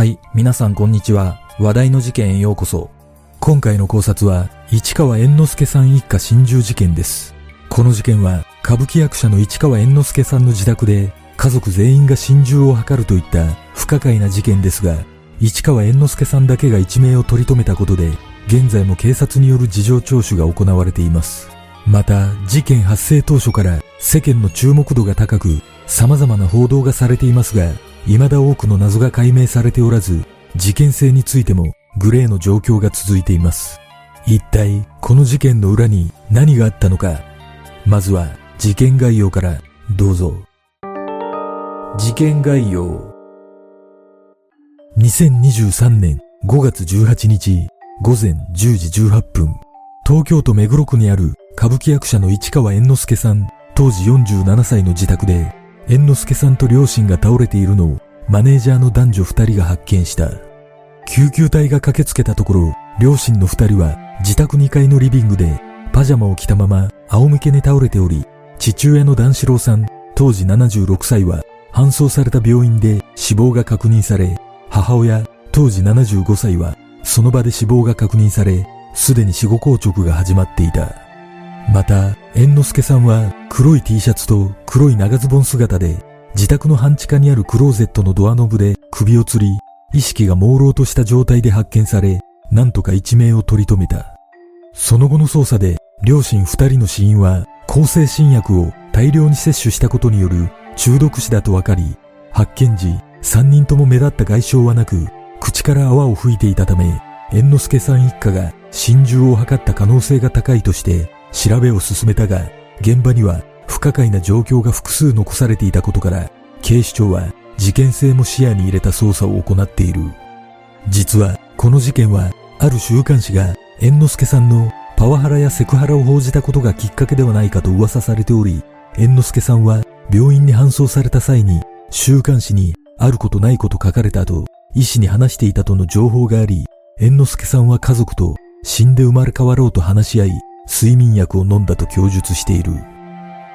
はい、皆さんこんにちは。話題の事件へようこそ。今回の考察は、市川猿之助さん一家心中事件です。この事件は、歌舞伎役者の市川猿之助さんの自宅で、家族全員が心中を図るといった不可解な事件ですが、市川猿之助さんだけが一命を取り留めたことで、現在も警察による事情聴取が行われています。また、事件発生当初から世間の注目度が高く、様々な報道がされていますが、未だ多くの謎が解明されておらず、事件性についてもグレーの状況が続いています。一体、この事件の裏に何があったのか。まずは、事件概要からどうぞ。事件概要。2023年5月18日午前10時18分、東京都目黒区にある歌舞伎役者の市川猿之助さん、当時47歳の自宅で、猿之助さんと両親が倒れているのをマネージャーの男女二人が発見した。救急隊が駆けつけたところ、両親の二人は自宅2階のリビングでパジャマを着たまま仰向けに倒れており、父親の段四郎さん、当時76歳は搬送された病院で死亡が確認され、母親、当時75歳はその場で死亡が確認され、すでに死後硬直が始まっていた。また、猿之助さんは黒い T シャツと黒い長ズボン姿で、自宅の半地下にあるクローゼットのドアノブで首を吊り、意識が朦朧とした状態で発見され、なんとか一命を取り留めた。その後の捜査で、両親二人の死因は、抗生新薬を大量に摂取したことによる中毒死だと分かり、発見時、三人とも目立った外傷はなく、口から泡を吹いていたため、猿之助さん一家が心中を図った可能性が高いとして、調べを進めたが、現場には不可解な状況が複数残されていたことから、警視庁は事件性も視野に入れた捜査を行っている。実は、この事件は、ある週刊誌が猿之助さんのパワハラやセクハラを報じたことがきっかけではないかと噂されており、猿之助さんは病院に搬送された際に、週刊誌にあることないこと書かれたと、医師に話していたとの情報があり、猿之助さんは家族と死んで生まれ変わろうと話し合い、睡眠薬を飲んだと供述している。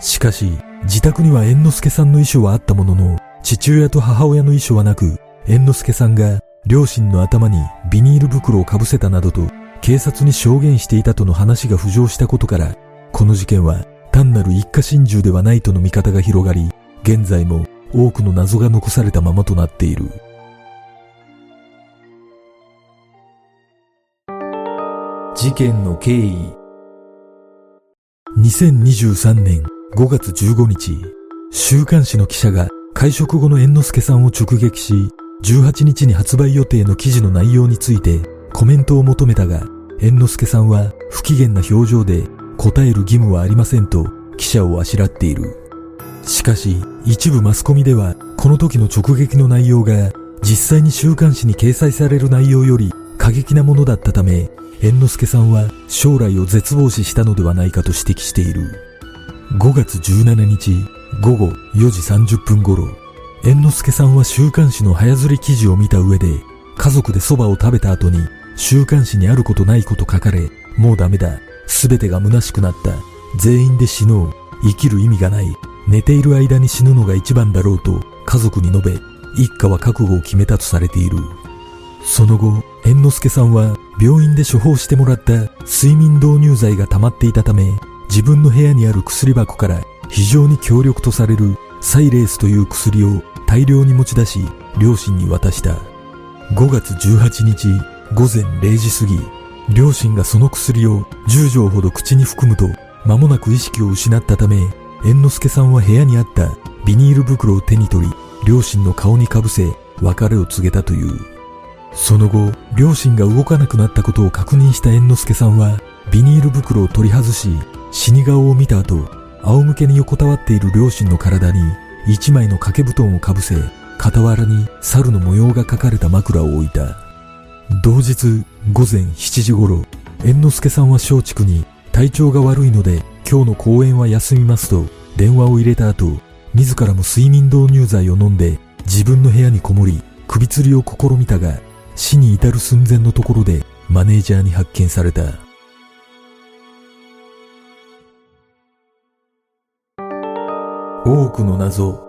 しかし、自宅には猿之助さんの遺書はあったものの、父親と母親の遺書はなく、猿之助さんが両親の頭にビニール袋をかぶせたなどと警察に証言していたとの話が浮上したことから、この事件は単なる一家心中ではないとの見方が広がり、現在も多くの謎が残されたままとなっている。事件の経緯2023年5月15日、週刊誌の記者が会食後の猿之助さんを直撃し、18日に発売予定の記事の内容についてコメントを求めたが、猿之助さんは不機嫌な表情で答える義務はありませんと記者をあしらっている。しかし、一部マスコミではこの時の直撃の内容が実際に週刊誌に掲載される内容より過激なものだったため、猿之助さんは将来を絶望視したのではないかと指摘している。5月17日午後4時30分頃、猿之助さんは週刊誌の早釣り記事を見た上で、家族で蕎麦を食べた後に、週刊誌にあることないこと書かれ、もうダメだ、すべてが虚しくなった、全員で死のう、生きる意味がない、寝ている間に死ぬのが一番だろうと家族に述べ、一家は覚悟を決めたとされている。その後、猿之助さんは病院で処方してもらった睡眠導入剤が溜まっていたため、自分の部屋にある薬箱から非常に強力とされるサイレースという薬を大量に持ち出し、両親に渡した。5月18日午前0時過ぎ、両親がその薬を10錠ほど口に含むと、間もなく意識を失ったため、猿之助さんは部屋にあったビニール袋を手に取り、両親の顔にかぶせ、別れを告げたという。その後、両親が動かなくなったことを確認した猿之助さんは、ビニール袋を取り外し、死に顔を見た後、仰向けに横たわっている両親の体に、一枚の掛け布団をかぶせ、傍らに猿の模様が描かれた枕を置いた。同日、午前7時頃、猿之助さんは松竹に、体調が悪いので、今日の公演は休みますと、電話を入れた後、自らも睡眠導入剤を飲んで、自分の部屋にこもり、首吊りを試みたが、死に至る寸前のところでマネージャーに発見された。多くの謎。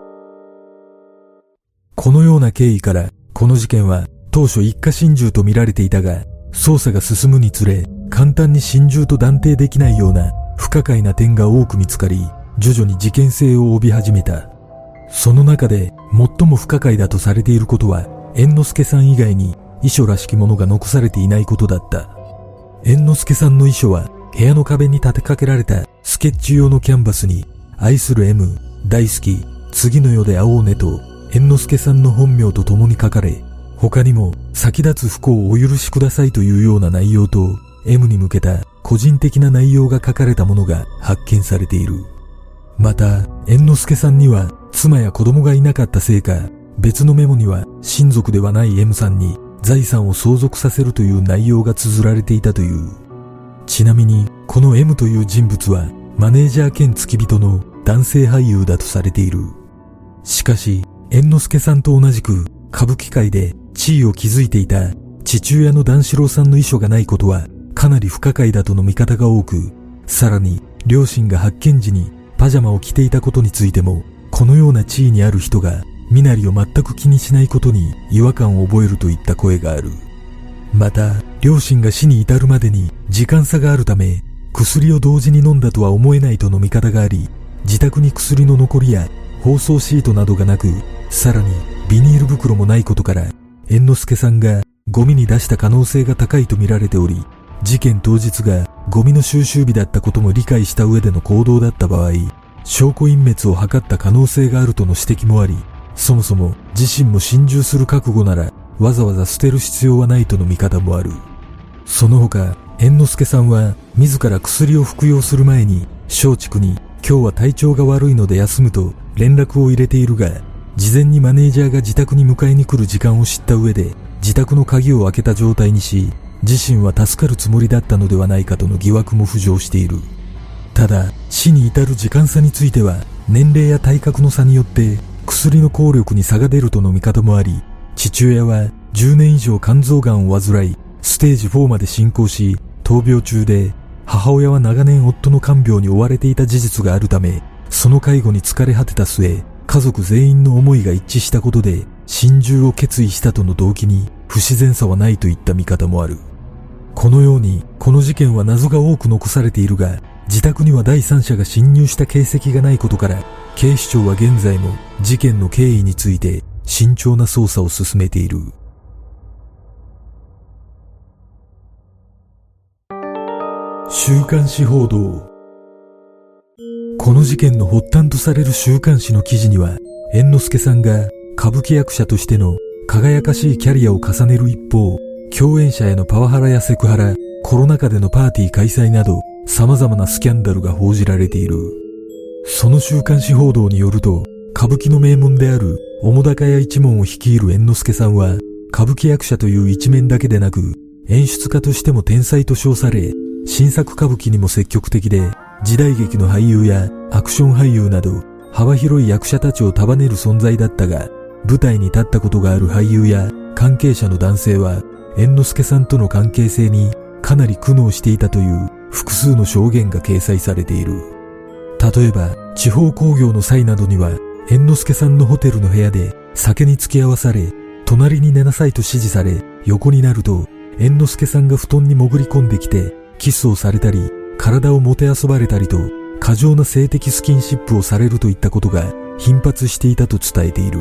このような経緯から、この事件は当初一家心中と見られていたが、捜査が進むにつれ、簡単に心中と断定できないような不可解な点が多く見つかり、徐々に事件性を帯び始めた。その中で最も不可解だとされていることは、猿之助さん以外に遺書らしきものが残されていないことだった。猿之助さんの遺書は部屋の壁に立てかけられたスケッチ用のキャンバスに愛する M、大好き、次の世で会おうねと猿之助さんの本名と共に書かれ、他にも先立つ不幸をお許しくださいというような内容と M に向けた個人的な内容が書かれたものが発見されている。また、猿之助さんには妻や子供がいなかったせいか、別のメモには親族ではない M さんに財産を相続させるという内容が綴られていたという。ちなみに、この M という人物はマネージャー兼付き人の男性俳優だとされている。しかし、猿之助さんと同じく歌舞伎界で地位を築いていた父親の段四郎さんの遺書がないことはかなり不可解だとの見方が多く、さらに両親が発見時にパジャマを着ていたことについても、このような地位にある人が身なりを全く気にしないことに違和感を覚えるといった声がある。また、両親が死に至るまでに時間差があるため、薬を同時に飲んだとは思えないとの見方があり、自宅に薬の残りや包装シートなどがなく、さらにビニール袋もないことから、猿之助さんがゴミに出した可能性が高いと見られており、事件当日がゴミの収集日だったことも理解した上での行動だった場合、証拠隠滅を図った可能性があるとの指摘もあり、そもそも自身も心中する覚悟ならわざわざ捨てる必要はないとの見方もある。その他、猿之助さんは自ら薬を服用する前に松竹に今日は体調が悪いので休むと連絡を入れているが、事前にマネージャーが自宅に迎えに来る時間を知った上で自宅の鍵を開けた状態にし、自身は助かるつもりだったのではないかとの疑惑も浮上している。ただ、死に至る時間差については、年齢や体格の差によって薬の効力に差が出るとの見方もあり、父親は10年以上肝臓がんを患い、ステージ4まで進行し、闘病中で、母親は長年夫の看病に追われていた事実があるため、その介護に疲れ果てた末、家族全員の思いが一致したことで、心中を決意したとの動機に不自然さはないといった見方もある。このように、この事件は謎が多く残されているが、自宅には第三者が侵入した形跡がないことから、警視庁は現在も事件の経緯について慎重な捜査を進めている。週刊誌報道この事件の発端とされる週刊誌の記事には、猿之助さんが歌舞伎役者としての輝かしいキャリアを重ねる一方、共演者へのパワハラやセクハラ、コロナ禍でのパーティー開催など、様々なスキャンダルが報じられている。その週刊誌報道によると、歌舞伎の名門である、澤高屋一門を率いる猿之助さんは、歌舞伎役者という一面だけでなく、演出家としても天才と称され、新作歌舞伎にも積極的で、時代劇の俳優やアクション俳優など、幅広い役者たちを束ねる存在だったが、舞台に立ったことがある俳優や関係者の男性は、猿之助さんとの関係性にかなり苦悩していたという複数の証言が掲載されている。例えば、地方工業の際などには、猿之助さんのホテルの部屋で酒に付き合わされ、隣に寝なさいと指示され、横になると、猿之助さんが布団に潜り込んできて、キスをされたり、体をもてあそばれたりと、過剰な性的スキンシップをされるといったことが頻発していたと伝えている。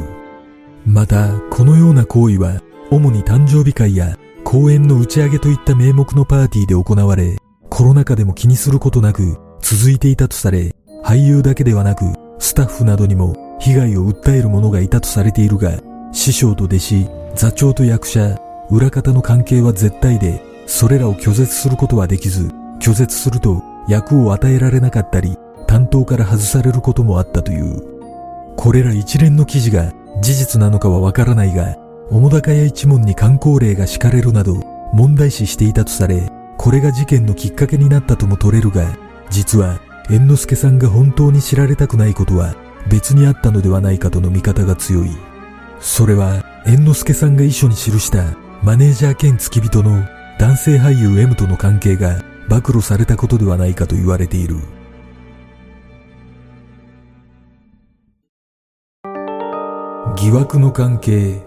また、このような行為は、主に誕生日会や公演の打ち上げといった名目のパーティーで行われ、コロナ禍でも気にすることなく続いていたとされ、俳優だけではなくスタッフなどにも被害を訴える者がいたとされているが、師匠と弟子、座長と役者、裏方の関係は絶対で、それらを拒絶することはできず、拒絶すると役を与えられなかったり、担当から外されることもあったという。これら一連の記事が事実なのかはわからないが、澤高屋一門に観光令が敷かれるなど問題視していたとされ、これが事件のきっかけになったとも取れるが、実は猿之助さんが本当に知られたくないことは別にあったのではないかとの見方が強い。それは猿之助さんが遺書に記したマネージャー兼付き人の男性俳優 M との関係が暴露されたことではないかと言われている。疑惑の関係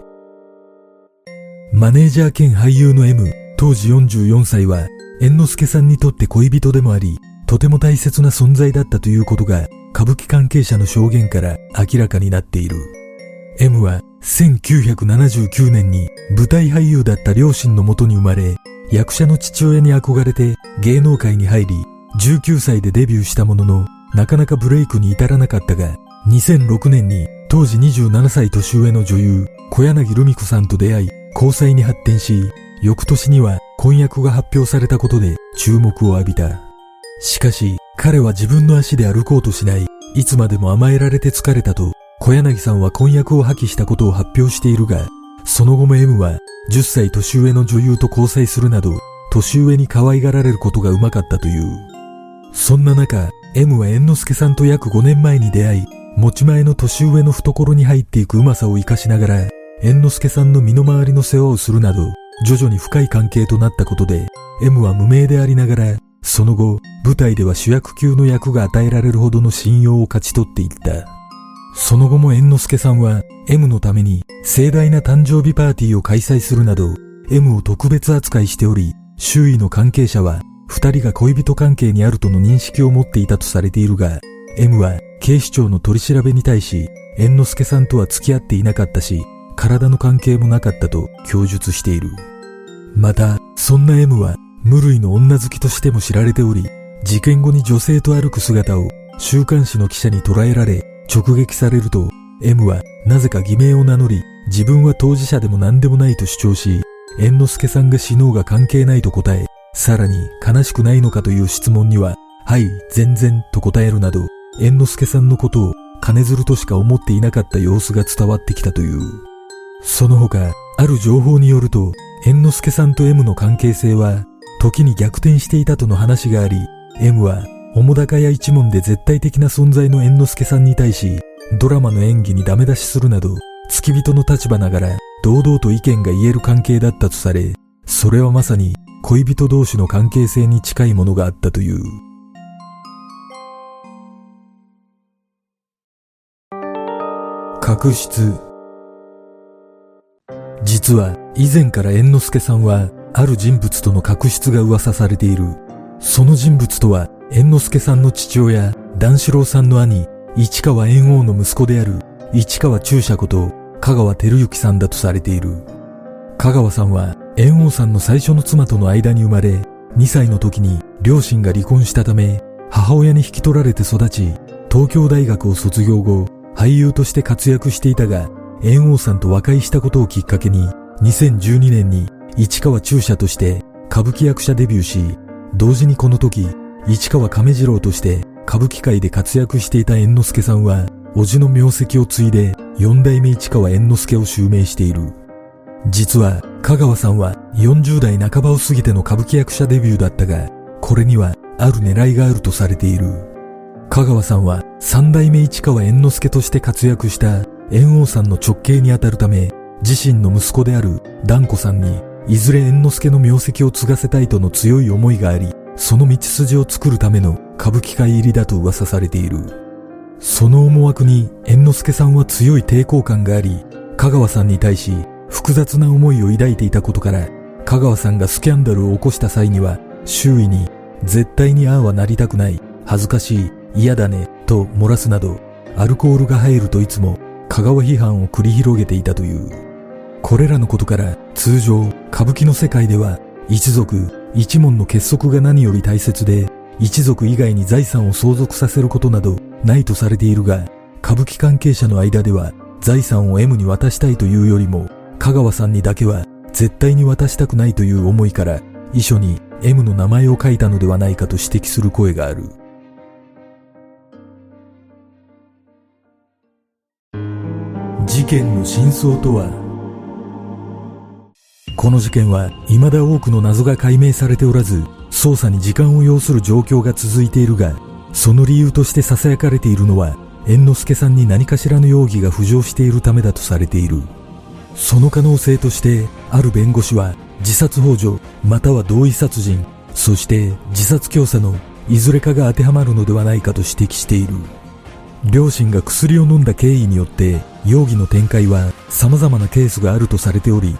マネージャー兼俳優の M、当時44歳は、猿之助さんにとって恋人でもあり、とても大切な存在だったということが、歌舞伎関係者の証言から明らかになっている。M は1979年に舞台俳優だった両親のもとに生まれ、役者の父親に憧れて芸能界に入り、19歳でデビューしたものの、なかなかブレイクに至らなかったが、2006年に当時27歳年上の女優、小柳ルミ子さんと出会い、交際に発展し、翌年には婚約が発表されたことで注目を浴びた。しかし、彼は自分の足で歩こうとしない、いつまでも甘えられて疲れたと、小柳さんは婚約を破棄したことを発表しているが、その後も M は10歳年上の女優と交際するなど、年上に可愛がられることがうまかったという。そんな中、M は猿之助さんと約5年前に出会い、持ち前の年上の懐に入っていくうまさを活かしながら、猿之助さんの身の回りの世話をするなど、徐々に深い関係となったことで、M は無名でありながら、その後、舞台では主役級の役が与えられるほどの信用を勝ち取っていった。その後も猿之助さんは M のために盛大な誕生日パーティーを開催するなど M を特別扱いしており、周囲の関係者は二人が恋人関係にあるとの認識を持っていたとされているが、M は警視庁の取り調べに対し、猿之助さんとは付き合っていなかったし、体の関係もなかったと供述している。また、そんな M は無類の女好きとしても知られており、事件後に女性と歩く姿を週刊誌の記者に捉えられ、直撃されると、M はなぜか偽名を名乗り、自分は当事者でも何でもないと主張し、猿之助さんが死のうが関係ないと答え、さらに悲しくないのかという質問には、はい、全然と答えるなど、猿之助さんのことを金づるとしか思っていなかった様子が伝わってきたという。その他、ある情報によると、猿之助さんと M の関係性は、時に逆転していたとの話があり、M は澤高屋一門で絶対的な存在の猿之助さんに対し、ドラマの演技にダメ出しするなど、付き人の立場ながら、堂々と意見が言える関係だったとされ、それはまさに恋人同士の関係性に近いものがあったという。確執実は以前から猿之助さんはある人物との確執が噂されている。その人物とは猿之助さんの父親、段四郎さんの兄、市川猿王の息子である市川中車こと香川照之さんだとされている。香川さんは猿王さんの最初の妻との間に生まれ、2歳の時に両親が離婚したため、母親に引き取られて育ち、東京大学を卒業後、俳優として活躍していたが、猿王さんと和解したことをきっかけに、2012年に市川中車として歌舞伎役者デビューし、同時にこの時、市川亀次郎として歌舞伎界で活躍していた猿之助さんは、叔父の名跡を継いで四代目市川猿之助を襲名している。実は、香川さんは40代半ばを過ぎての歌舞伎役者デビューだったが、これにはある狙いがあるとされている。香川さんは三代目市川猿之助として活躍した猿王さんの直系にあたるため、自身の息子である団子さんに、いずれ猿之助の名跡を継がせたいとの強い思いがあり、その道筋を作るための歌舞伎界入りだと噂されている。その思惑に猿之助さんは強い抵抗感があり、香川さんに対し複雑な思いを抱いていたことから、香川さんがスキャンダルを起こした際には、周囲に絶対にああはなりたくない、恥ずかしい、嫌だね、と漏らすなど、アルコールが入るといつも香川批判を繰り広げていたという。これらのことから通常歌舞伎の世界では一族一門の結束が何より大切で、一族以外に財産を相続させることなどないとされているが、歌舞伎関係者の間では財産を M に渡したいというよりも、香川さんにだけは絶対に渡したくないという思いから、遺書に M の名前を書いたのではないかと指摘する声がある。事件の真相とはこの事件は未だ多くの謎が解明されておらず、捜査に時間を要する状況が続いているが、その理由として囁かれているのは、猿之助さんに何かしらの容疑が浮上しているためだとされている。その可能性として、ある弁護士は、自殺幇助、または同意殺人、そして自殺教唆のいずれかが当てはまるのではないかと指摘している。両親が薬を飲んだ経緯によって、容疑の展開は様々なケースがあるとされており、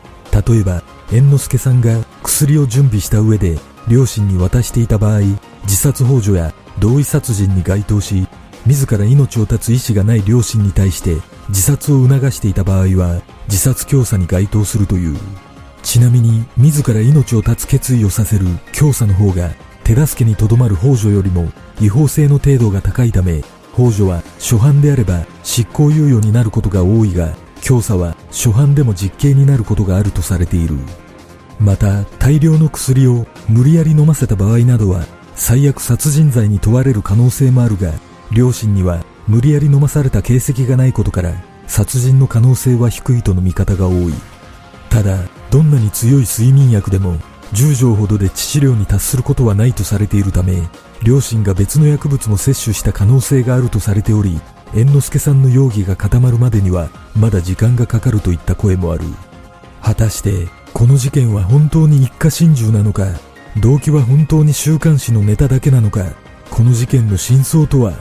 例えば、猿之助さんが薬を準備した上で両親に渡していた場合、自殺幇助や同意殺人に該当し、自ら命を絶つ意思がない両親に対して自殺を促していた場合は自殺教唆に該当するという。ちなみに自ら命を絶つ決意をさせる教唆の方が手助けにとどまる幇助よりも違法性の程度が高いため、幇助は初犯であれば執行猶予になることが多いが、教唆は初犯でも実刑になることがあるとされている。また、大量の薬を無理やり飲ませた場合などは、最悪殺人罪に問われる可能性もあるが、両親には無理やり飲まされた形跡がないことから、殺人の可能性は低いとの見方が多い。ただ、どんなに強い睡眠薬でも10錠ほどで致死量に達することはないとされているため、両親が別の薬物も摂取した可能性があるとされており、猿之助さんの容疑が固まるまでにはまだ時間がかかるといった声もある。果たして、この事件は本当に一家心中なのか、動機は本当に週刊誌のネタだけなのか、この事件の真相とは？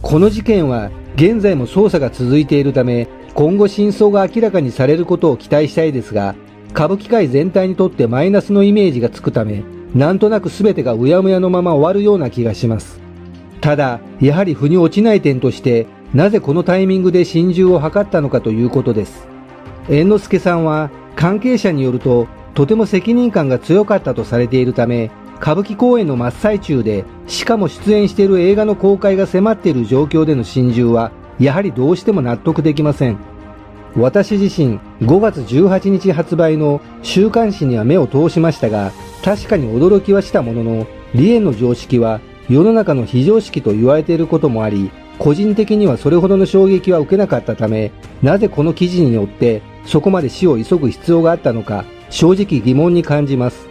この事件は現在も捜査が続いているため、今後真相が明らかにされることを期待したいですが、歌舞伎界全体にとってマイナスのイメージがつくため、なんとなく全てがうやむやのまま終わるような気がします。ただ、やはり腑に落ちない点として、なぜこのタイミングで心中を図ったのかということです。猿之助さんは関係者によると、とても責任感が強かったとされているため、歌舞伎公演の真っ最中で、しかも出演している映画の公開が迫っている状況での心中は、やはりどうしても納得できません。私自身、5月18日発売の週刊誌には目を通しましたが、確かに驚きはしたものの、梨園の常識は世の中の非常識と言われていることもあり、個人的にはそれほどの衝撃は受けなかったため、なぜこの記事によってそこまで死を急ぐ必要があったのか、正直疑問に感じます。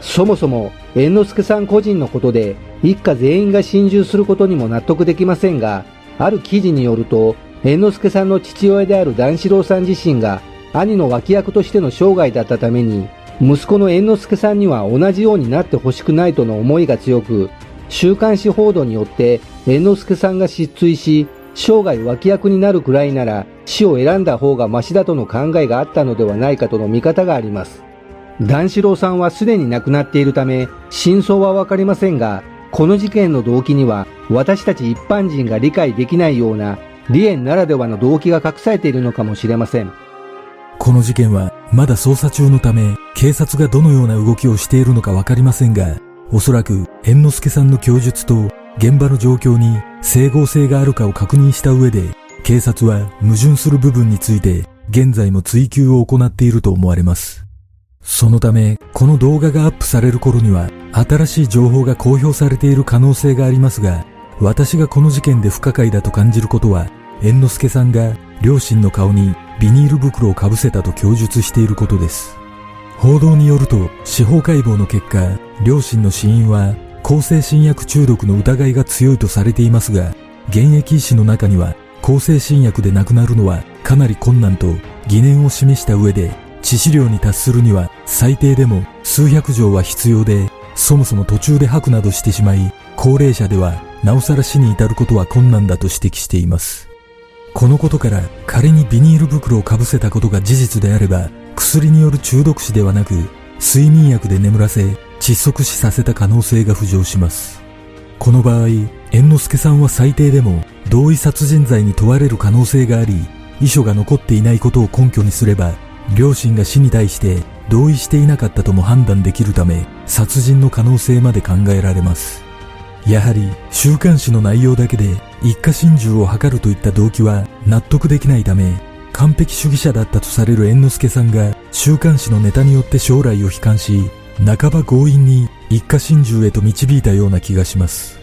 そもそも猿之助さん個人のことで一家全員が心中することにも納得できませんが、ある記事によると、猿之助さんの父親である段四郎さん自身が兄の脇役としての生涯だったために、息子の猿之助さんには同じようになってほしくないとの思いが強く、週刊誌報道によって猿之助さんが失墜し、生涯脇役になるくらいなら死を選んだ方がマシだとの考えがあったのではないかとの見方があります。段四郎さんはすでに亡くなっているため、真相はわかりませんが、この事件の動機には、私たち一般人が理解できないような、梨園ならではの動機が隠されているのかもしれません。この事件は、まだ捜査中のため、警察がどのような動きをしているのかわかりませんが、おそらく、猿之助さんの供述と、現場の状況に整合性があるかを確認した上で、警察は矛盾する部分について、現在も追及を行っていると思われます。そのため、この動画がアップされる頃には、新しい情報が公表されている可能性がありますが、私がこの事件で不可解だと感じることは、猿之助さんが両親の顔にビニール袋をかぶせたと供述していることです。報道によると、司法解剖の結果、両親の死因は、抗精神薬中毒の疑いが強いとされていますが、現役医師の中には、抗精神薬で亡くなるのはかなり困難と疑念を示した上で、致死量に達するには最低でも数百錠は必要で、そもそも途中で吐くなどしてしまい、高齢者ではなおさら死に至ることは困難だと指摘しています。このことから仮にビニール袋をかぶせたことが事実であれば、薬による中毒死ではなく、睡眠薬で眠らせ、窒息死させた可能性が浮上します。この場合、猿之助さんは最低でも同意殺人罪に問われる可能性があり、遺書が残っていないことを根拠にすれば両親が死に対して同意していなかったとも判断できるため、殺人の可能性まで考えられます。やはり、週刊誌の内容だけで一家心中を図るといった動機は納得できないため、完璧主義者だったとされる猿之助さんが週刊誌のネタによって将来を悲観し、半ば強引に一家心中へと導いたような気がします。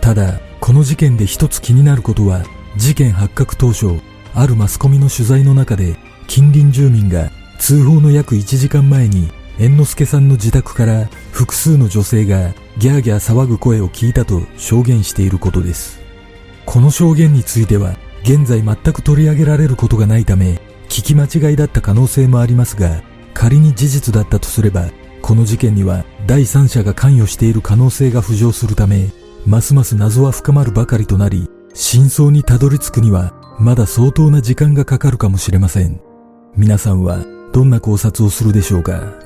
ただ、この事件で一つ気になることは、事件発覚当初、あるマスコミの取材の中で近隣住民が通報の約1時間前に猿之助さんの自宅から複数の女性がギャーギャー騒ぐ声を聞いたと証言していることです。この証言については現在全く取り上げられることがないため聞き間違いだった可能性もありますが仮に事実だったとすればこの事件には第三者が関与している可能性が浮上するためますます謎は深まるばかりとなり、真相にたどり着くには、まだ相当な時間がかかるかもしれません。皆さんは、どんな考察をするでしょうか？